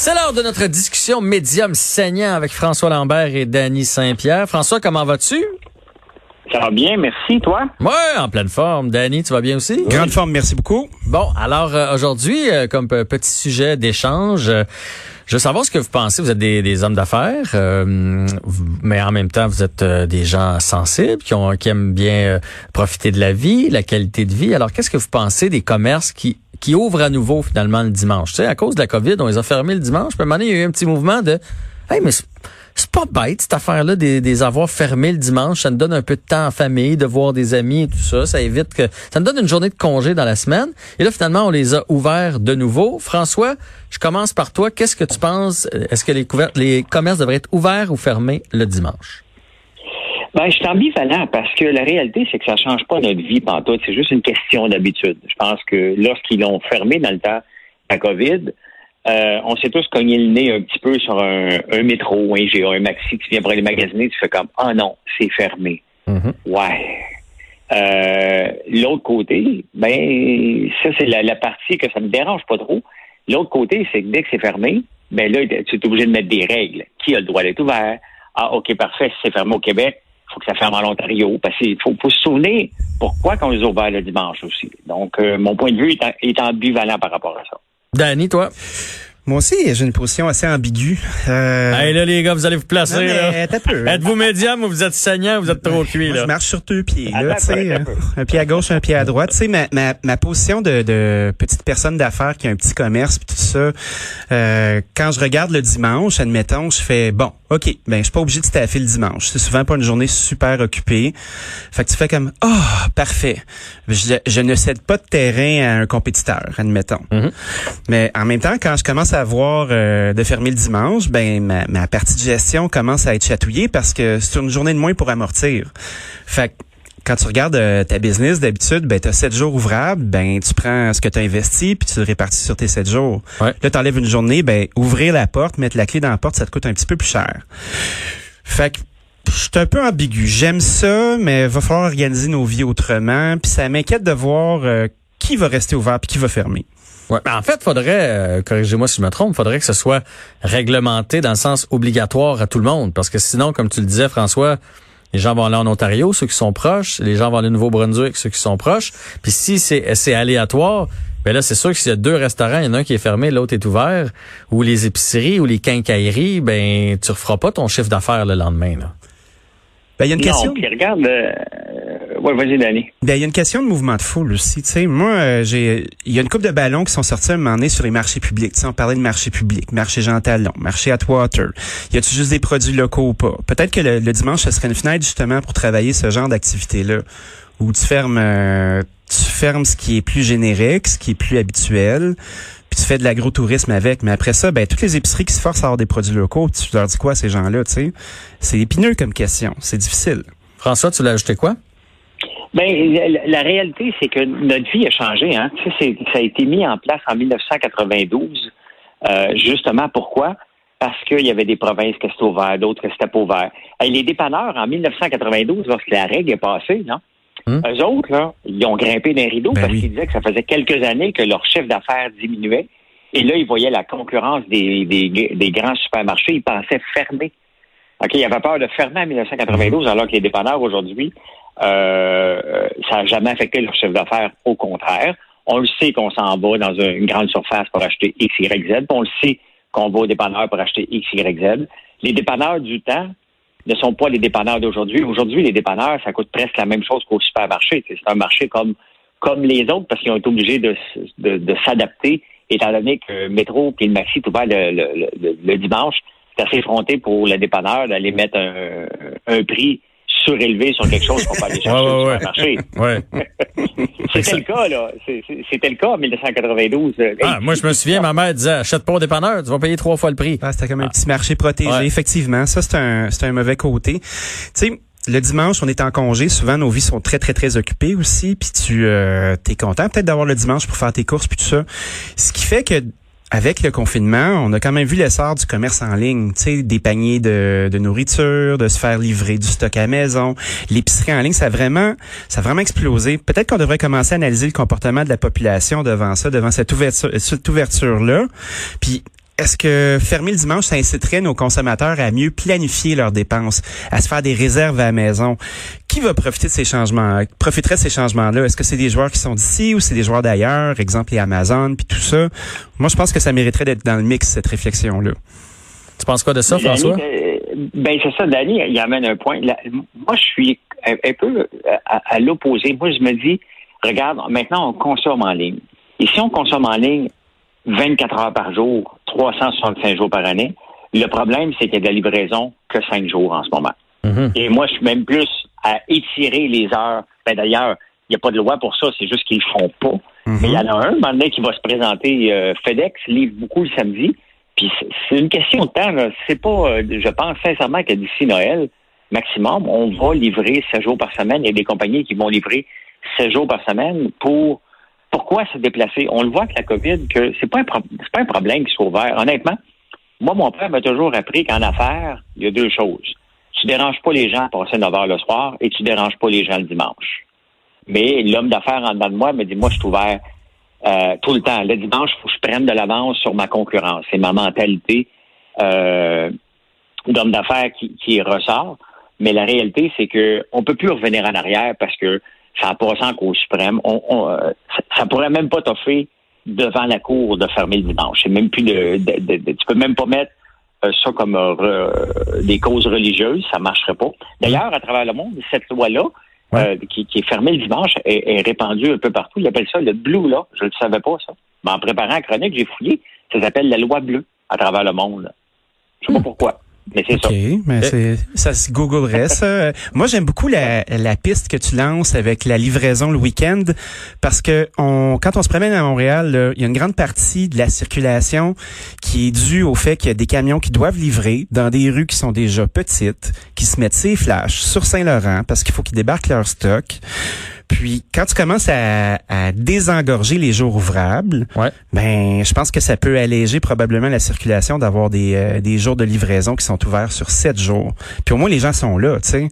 C'est l'heure de notre discussion médium saignant avec François Lambert et Danny Saint-Pierre. François, comment vas-tu? Ça va bien, merci, toi? Ouais, en pleine forme. Danny, tu vas bien aussi? Grande forme, merci beaucoup. Bon, alors euh, aujourd'hui, euh, comme petit sujet d'échange, euh, je veux savoir ce que vous pensez. Vous êtes des, des hommes d'affaires, euh, mais en même temps, vous êtes euh, des gens sensibles qui, ont, qui aiment bien euh, profiter de la vie, la qualité de vie. Alors, qu'est-ce que vous pensez des commerces qui qui ouvrent à nouveau finalement le dimanche? Tu sais, à cause de la COVID, on les a fermés le dimanche. Puis à un il y a eu un petit mouvement de Hey, mais c'est- pas bête, cette affaire-là, des, des avoir fermés le dimanche. Ça nous donne un peu de temps en famille, de voir des amis et tout ça. Ça évite que. Ça nous donne une journée de congé dans la semaine. Et là, finalement, on les a ouverts de nouveau. François, je commence par toi. Qu'est-ce que tu penses? Est-ce que les, couver- les commerces devraient être ouverts ou fermés le dimanche? Ben, je suis ambivalent parce que la réalité, c'est que ça change pas notre vie pantoute. C'est juste une question d'habitude. Je pense que lorsqu'ils l'ont fermé dans le temps la COVID, euh, on s'est tous cogné le nez un petit peu sur un, un métro, un GA, un maxi qui vient pour aller magasiner. Tu fais comme, ah non, c'est fermé. Mhm. Ouais. Euh, L'autre côté, ben, ça, c'est la, la partie que ça me dérange pas trop. L'autre côté, c'est que dès que c'est fermé, ben là, tu es obligé de mettre des règles. Qui a le droit d'être ouvert? Ah, OK, parfait. Si c'est fermé au Québec, faut que ça ferme en Ontario. Parce qu'il faut, faut se souvenir pourquoi qu'on les a ouverts le dimanche aussi. Donc, euh, mon point de vue est, en- est ambivalent par rapport à ça. Danny, toi? Moi aussi, j'ai une position assez ambiguë. Euh, Hey, là, les gars, vous allez vous placer. peu. Êtes-vous médium ou vous êtes saignant ou vous êtes trop cuit, Moi, là? je marche sur deux pieds, là, Attends sais, un pied à gauche, un pied à droite. Tu sais, ma, ma, ma position de, de petite personne d'affaires qui a un petit commerce puis tout ça, euh, quand je regarde le dimanche, admettons, je fais bon, ok, ben je suis pas obligé de staffer le dimanche. C'est souvent pas une journée super occupée. Fait que tu fais comme oh parfait. Je, je ne cède pas de terrain à un compétiteur, admettons. Mhm. Mais en même temps, quand je commence à voir euh, de fermer le dimanche, ben ma, ma partie de gestion commence à être chatouillée parce que c'est une journée de moins pour amortir. Fait que quand tu regardes euh, ta business d'habitude, ben tu as 7 jours ouvrables, ben tu prends ce que tu as investi puis tu le répartis sur tes 7 jours. Ouais. Là tu enlèves une journée, ben ouvrir la porte, mettre la clé dans la porte, ça te coûte un petit peu plus cher. Fait que je suis un peu ambigu. J'aime ça, mais va falloir organiser nos vies autrement. Puis ça m'inquiète de voir euh, qui va rester ouvert puis qui va fermer. Ouais. Ben, en fait, faudrait, euh, corrigez-moi si je me trompe, faudrait que ce soit réglementé dans le sens obligatoire à tout le monde. Parce que sinon, comme tu le disais, François, les gens vont aller en Ontario, ceux qui sont proches, les gens vont aller au Nouveau-Brunswick, ceux qui sont proches. Puis si c'est, c'est aléatoire, ben là, c'est sûr que s'il y a deux restaurants, il y en a un qui est fermé, l'autre est ouvert, ou les épiceries ou les quincailleries, ben tu referas pas ton chiffre d'affaires le lendemain. Là. Ben il y a une question. Non, puis regarde, euh, ouais, vas-y, Danny. Ben, il y a une question de mouvement de foule aussi. Tu sais, moi, euh, j'ai, il y a une coupe de ballons qui sont sortis un moment donné sur les marchés publics. Tu sais, on parlait de marché public, marché Jean Talon, marché Atwater. Y a-tu juste des produits locaux ou pas? Peut-être que le, le dimanche, ce serait une fenêtre justement pour travailler ce genre d'activité-là. Où tu fermes, euh, tu fermes ce qui est plus générique, ce qui est plus habituel, puis tu fais de l'agrotourisme avec. Mais après ça, ben, toutes les épiceries qui se forcent à avoir des produits locaux, tu leur dis quoi à ces gens-là, tu sais? C'est épineux comme question. C'est difficile. François, tu l'as ajouté quoi? Ben, la, la réalité, c'est que notre vie a changé. Hein. Tu sais, ça a été mis en place en 1992. Euh, justement, pourquoi? Parce qu'il y avait des provinces que c'était ouvert, d'autres que c'était pas ouvert. Et les dépanneurs, en 1992, lorsque la règle est passée, là, Hum. eux autres, là, ils ont grimpé d'un rideau Ben parce oui. qu'ils disaient que ça faisait quelques années que leur chiffre d'affaires diminuait. Et là, ils voyaient la concurrence des, des, des grands supermarchés. Ils pensaient fermer. OK, il avait peur de fermer en 1992, alors que les dépanneurs aujourd'hui, euh, ça n'a jamais affecté leur chiffre d'affaires. Au contraire, on le sait qu'on s'en va dans une, grande surface pour acheter X, Y, Z. On le sait qu'on va aux dépanneurs pour acheter X, Y, Z. Les dépanneurs du temps ne sont pas les dépanneurs d'aujourd'hui. Aujourd'hui, les dépanneurs, ça coûte presque la même chose qu'au supermarché. C'est un marché comme comme les autres parce qu'ils ont été obligés de, de, de s'adapter, étant donné que Métro et le Maxi est ouvert le, le, le, le dimanche. C'est assez effronté pour le dépanneur d'aller mettre un, un prix surélevé sur quelque chose qu'on peut aller chercher Ouais, ouais. Ouais. C'était le cas, là. C'était le cas en 1992. Hey, Ah, moi, je me souviens, ma mère disait, achète pas au dépanneur, tu vas payer trois fois le prix. Ah, c'était comme un petit marché protégé, Ouais. effectivement. Ça, c'est un, c'est un mauvais côté. Tu sais, le dimanche, on est en congé. Souvent, nos vies sont très, très, très occupées aussi. Puis tu euh, es content peut-être d'avoir le dimanche pour faire tes courses puis tout ça. Ce qui fait que avec le confinement, on a quand même vu l'essor du commerce en ligne, tu sais, des paniers de, de nourriture, de se faire livrer du stock à maison. L'épicerie en ligne, ça a vraiment, ça a vraiment explosé. Peut-être qu'on devrait commencer à analyser le comportement de la population devant ça, devant cette ouverture, cette ouverture-là. Puis est-ce que fermer le dimanche, ça inciterait nos consommateurs à mieux planifier leurs dépenses, à se faire des réserves à la maison? Qui va profiter de ces changements, profiterait de ces changements-là? Est-ce que c'est des joueurs qui sont d'ici ou c'est des joueurs d'ailleurs? Exemple, les Amazon, puis tout ça? Moi, je pense que ça mériterait d'être dans le mix, cette réflexion-là. Tu penses quoi de ça, François? Euh, ben, c'est ça, Danny, il amène un point. moi, je suis un, peu à l'opposé. Moi, je me dis, regarde, maintenant, on consomme en ligne. Et si on consomme en ligne 24 heures par jour, 365 jours par année, le problème, c'est qu'il y a de la livraison que 5 jours en ce moment. Mhm. Et moi, je suis même plus à étirer les heures. Ben, D'ailleurs, il n'y a pas de loi pour ça, c'est juste qu'ils ne font pas. Mhm. Mais il y en a un, maintenant, qui va se présenter. Euh, FedEx livre beaucoup le samedi. Puis c'est une question de temps. C'est pas, euh, je pense sincèrement que d'ici Noël, maximum, on va livrer 7 jours par semaine. Il y a des compagnies qui vont livrer 7 jours par semaine pour pourquoi se déplacer? On le voit avec la COVID que c'est pas un c'est pas un problème qui soit ouvert. Honnêtement, moi, mon père m'a toujours appris qu'en affaires, il y a deux choses. Tu déranges pas les gens à passer 9 heures le soir et tu déranges pas les gens le dimanche. Mais l'homme d'affaires en dedans de moi me dit, moi, je suis ouvert euh, tout le temps. Le dimanche, il faut que je prenne de l'avance sur ma concurrence. C'est ma mentalité euh, d'homme d'affaires qui, qui ressort. Mais la réalité, c'est que on peut plus revenir en arrière parce que ça a passé en Cour suprême. On, on, euh, ça, pourrait même pas t'offrir devant la Cour de fermer le dimanche. C'est même plus de, de, tu peux même pas mettre euh, ça comme euh, des causes religieuses, ça marcherait pas. D'ailleurs, à travers le monde, cette loi-là, qui, qui, est fermée le dimanche, est, répandue un peu partout. Ils appellent ça le blue là. Je ne le savais pas, ça. Mais en préparant la chronique, j'ai fouillé. Ça s'appelle la loi bleue à travers le monde. Je sais pas hmm. pourquoi. Mais c'est ça. mais c'est, ça se googlerait, ça. Moi, j'aime beaucoup la, la piste que tu lances avec la livraison le week-end parce que on, quand on se promène à Montréal, il y a une grande partie de la circulation qui est due au fait qu'il y a des camions qui doivent livrer dans des rues qui sont déjà petites, qui se mettent ces flashs sur Saint-Laurent parce qu'il faut qu'ils débarquent leur stock. Puis quand tu commences à, désengorger les jours ouvrables, ben je pense que ça peut alléger probablement la circulation d'avoir des, euh, des jours de livraison qui sont ouverts sur sept jours. Puis au moins les gens sont là, tu sais.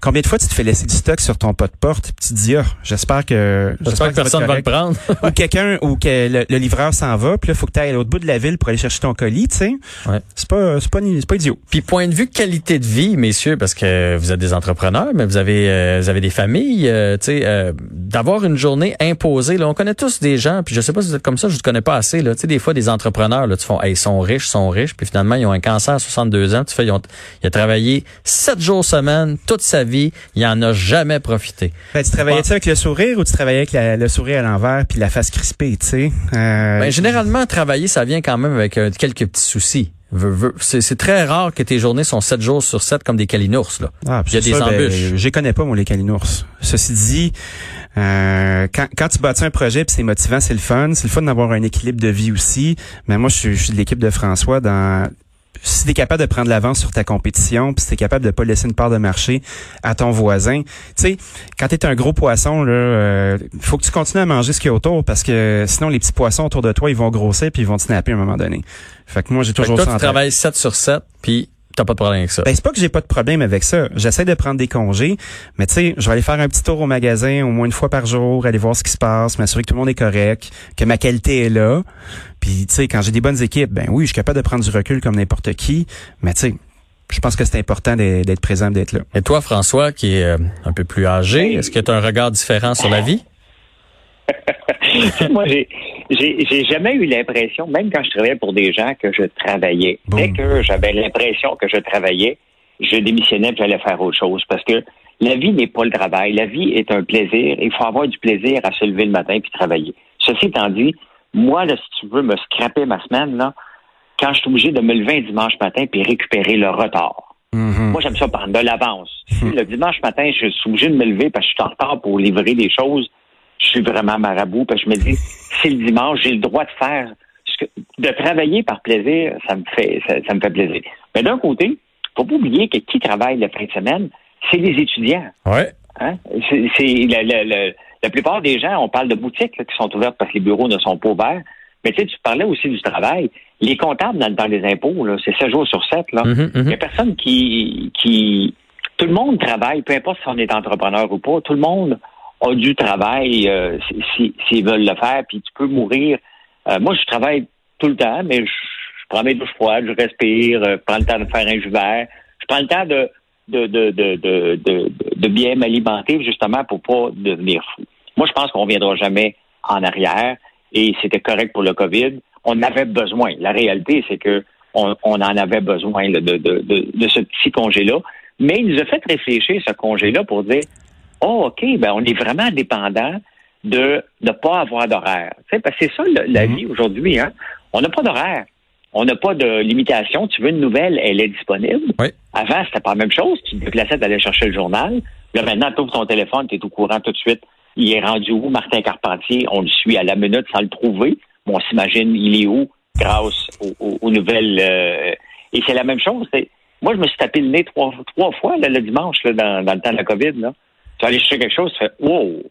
Combien de fois tu te fais laisser du stock sur ton pot de porte, puis tu te dis ah, j'espère que j'espère que, personne va, le prendre. ou quelqu'un ou que le, livreur s'en va, puis là faut que tu ailles à l'autre bout de la ville pour aller chercher ton colis, tu sais. Ouais. C'est pas c'est pas c'est pas idiot. Puis point de vue qualité de vie, messieurs, parce que vous êtes des entrepreneurs, mais vous avez euh, vous avez des familles, euh, tu sais euh, d'avoir une journée imposée. Là, on connaît tous des gens, puis je sais pas si vous êtes comme ça, je ne connais pas assez. Là, tu sais, des fois des entrepreneurs, là, tu font, ils sont riches, sont riches, puis finalement ils ont un cancer à 62 ans. Tu fais, ils ont, il a travaillé 7 jours semaine toute sa vie, il en a jamais profité. Ben, tu travaillais-tu avec le sourire ou tu travaillais avec le sourire à l'envers puis la face crispée, tu sais? Euh... Ben, généralement, travailler, ça vient quand même avec euh, quelques petits soucis. C'est très rare que tes journées sont 7 jours sur 7 comme des calinours. Là. Ah, Il y a des ben, embûches. je connais pas, moi, les calinours. Ceci dit, euh, quand, quand tu bâtis un projet puis c'est motivant, c'est le fun. C'est le fun d'avoir un équilibre de vie aussi. Mais moi, je suis, je suis de l'équipe de François dans si tu es capable de prendre l'avance sur ta compétition, puis si tu es capable de pas laisser une part de marché à ton voisin, tu sais, quand tu es un gros poisson là, euh, faut que tu continues à manger ce qu'il y a autour parce que sinon les petits poissons autour de toi, ils vont grossir puis ils vont te snapper à un moment donné. Fait que moi j'ai toujours toi, tu travailles 7 sur 7 puis T'as pas de problème avec ça. Ben, c'est pas que j'ai pas de problème avec ça. J'essaie de prendre des congés, mais tu sais, je vais aller faire un petit tour au magasin au moins une fois par jour, aller voir ce qui se passe, m'assurer que tout le monde est correct, que ma qualité est là. Puis tu sais, quand j'ai des bonnes équipes, ben oui, je suis capable de prendre du recul comme n'importe qui, mais tu sais, je pense que c'est important d'être présent, d'être là. Et toi, François, qui est euh, un peu plus âgé, est-ce que tu as un regard différent sur la vie? Moi, j'ai j'ai jamais eu l'impression, même quand je travaillais pour des gens, que je travaillais. Dès que j'avais l'impression que je travaillais, je démissionnais et j'allais faire autre chose. Parce que la vie n'est pas le travail. La vie est un plaisir. Il faut avoir du plaisir à se lever le matin puis travailler. Ceci étant dit, moi, là, si tu veux me scraper ma semaine, là, quand je suis obligé de me lever un dimanche matin puis récupérer le retard. Mm-hmm. Moi, j'aime ça prendre de l'avance. le dimanche matin, je suis obligé de me lever parce que je suis en retard pour livrer des choses je suis vraiment marabout parce que je me dis, c'est le dimanche, j'ai le droit de faire ce que, de travailler par plaisir, ça me fait ça, me fait plaisir. Mais d'un côté, faut pas oublier que qui travaille la fin de semaine, c'est les étudiants. Ouais. Hein? C'est la plupart des gens, on parle de boutiques qui sont ouvertes parce que les bureaux ne sont pas ouverts. Mais tu sais, tu parlais aussi du travail. Les comptables dans le temps des impôts, c'est 7 jours sur 7. Là. Mm-hmm, mm-hmm. Il n'y a personne qui, qui. Tout le monde travaille, peu importe si on est entrepreneur ou pas. Tout le monde a du travail euh, s'ils veulent le faire, puis tu peux mourir. Euh, moi, je travaille tout le temps, mais je, prends mes douches froides, je respire, je prends le temps de faire un jus vert, je prends le temps de de, de, de, de, de bien m'alimenter justement pour pas devenir fou. Moi, je pense qu'on ne viendra jamais en arrière et c'était correct pour le COVID. On avait besoin. La réalité, c'est que on, en avait besoin de, de, de, ce petit congé-là. Mais il nous a fait réfléchir ce congé-là pour dire Oh, OK, ben on est vraiment dépendant de ne pas avoir d'horaire. Tu sais, parce que c'est ça la mm-hmm. vie aujourd'hui, hein? On n'a pas d'horaire. On n'a pas de limitation. Tu veux une nouvelle, elle est disponible. Oui. Avant, c'était pas la même chose. Tu te déplaçais d'aller chercher le journal. Là, maintenant, tu ouvres ton téléphone, tu es au courant tout de suite. Il est rendu où, Martin Carpentier? On le suit à la minute sans le trouver. on s'imagine, il est où grâce aux, nouvelles. Euh, et c'est la même chose. Moi, je me suis tapé le nez trois, trois fois le dimanche dans, le temps de la COVID. Là. Tu vas aller chercher quelque chose, tu fais wow,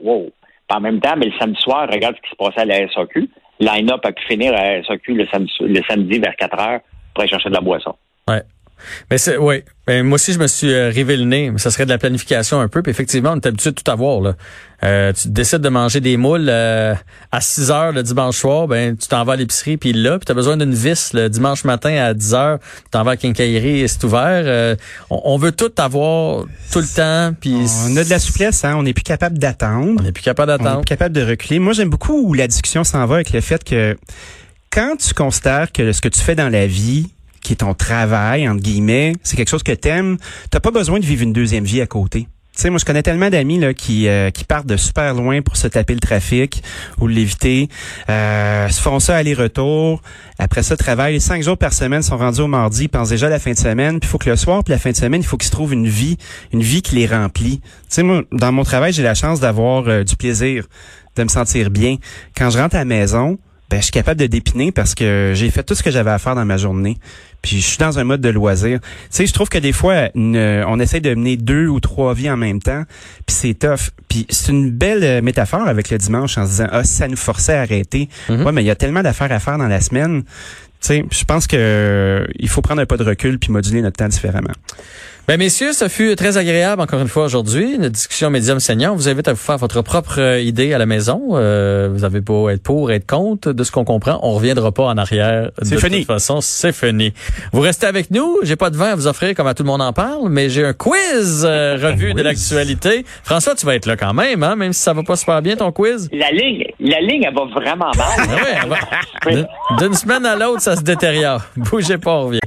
wow. en même temps, mais le samedi soir, regarde ce qui se passait à la SAQ. Line-up a pu finir à la SAQ le samedi, le samedi vers 4 heures pour aller chercher de la boisson. Ouais. Mais c'est oui. Ben, moi aussi, je me suis euh, rivé le nez. Ça serait de la planification un peu. Puis effectivement, on est habitué de tout avoir. Là. Euh, tu décides de manger des moules euh, à 6 heures le dimanche soir, ben tu t'en vas à l'épicerie puis là, puis tu as besoin d'une vis le dimanche matin à 10 heures, tu t'en vas à Quincaillerie et c'est ouvert. Euh, on, veut tout avoir tout le temps. Puis on a de la souplesse, hein? on n'est plus capable d'attendre. On n'est plus capable d'attendre. On est plus capable de reculer. Moi, j'aime beaucoup où la discussion s'en va avec le fait que quand tu considères que ce que tu fais dans la vie qui est ton travail, entre guillemets, c'est quelque chose que t'aimes, t'as pas besoin de vivre une deuxième vie à côté. Tu sais, moi, je connais tellement d'amis là qui euh, qui partent de super loin pour se taper le trafic ou l'éviter, euh, se font ça aller-retour. Après ça, travaillent cinq jours par semaine, sont rendus au mardi, pensent déjà à la fin de semaine. Puis il faut que le soir, puis la fin de semaine, il faut qu'ils se trouvent une vie, une vie qui les remplit. Tu sais, moi, dans mon travail, j'ai la chance d'avoir euh, du plaisir, de me sentir bien. Quand je rentre à la maison, ben, je suis capable de dépiner parce que j'ai fait tout ce que j'avais à faire dans ma journée. Puis je suis dans un mode de loisir. Tu sais, je trouve que des fois, on essaie de mener deux ou trois vies en même temps, puis c'est tough. Puis c'est une belle euh, métaphore avec le dimanche en se disant, ah, ça nous forçait à arrêter. Mm-hmm. Ouais, mais il y a tellement d'affaires à faire dans la semaine. Tu sais, je pense que il faut prendre un pas de recul puis moduler notre temps différemment. Ben messieurs, ça fut très agréable encore une fois aujourd'hui, une discussion médium senior. Vous invite à vous faire votre propre euh, idée à la maison. Euh, vous avez beau être pour, être contre, de ce qu'on comprend, on reviendra pas en arrière. C'est fini. De toute façon, c'est fini. Vous restez avec nous. J'ai pas de vin à vous offrir comme à tout le monde en parle, mais j'ai un quiz euh, revue de l'actualité. François, tu vas être là quand même, hein, même si ça va pas super bien ton quiz. La ligne, la ligne, elle va vraiment mal. Ah D'une semaine à l'autre, ça se détériore. Bougez pas, on revient.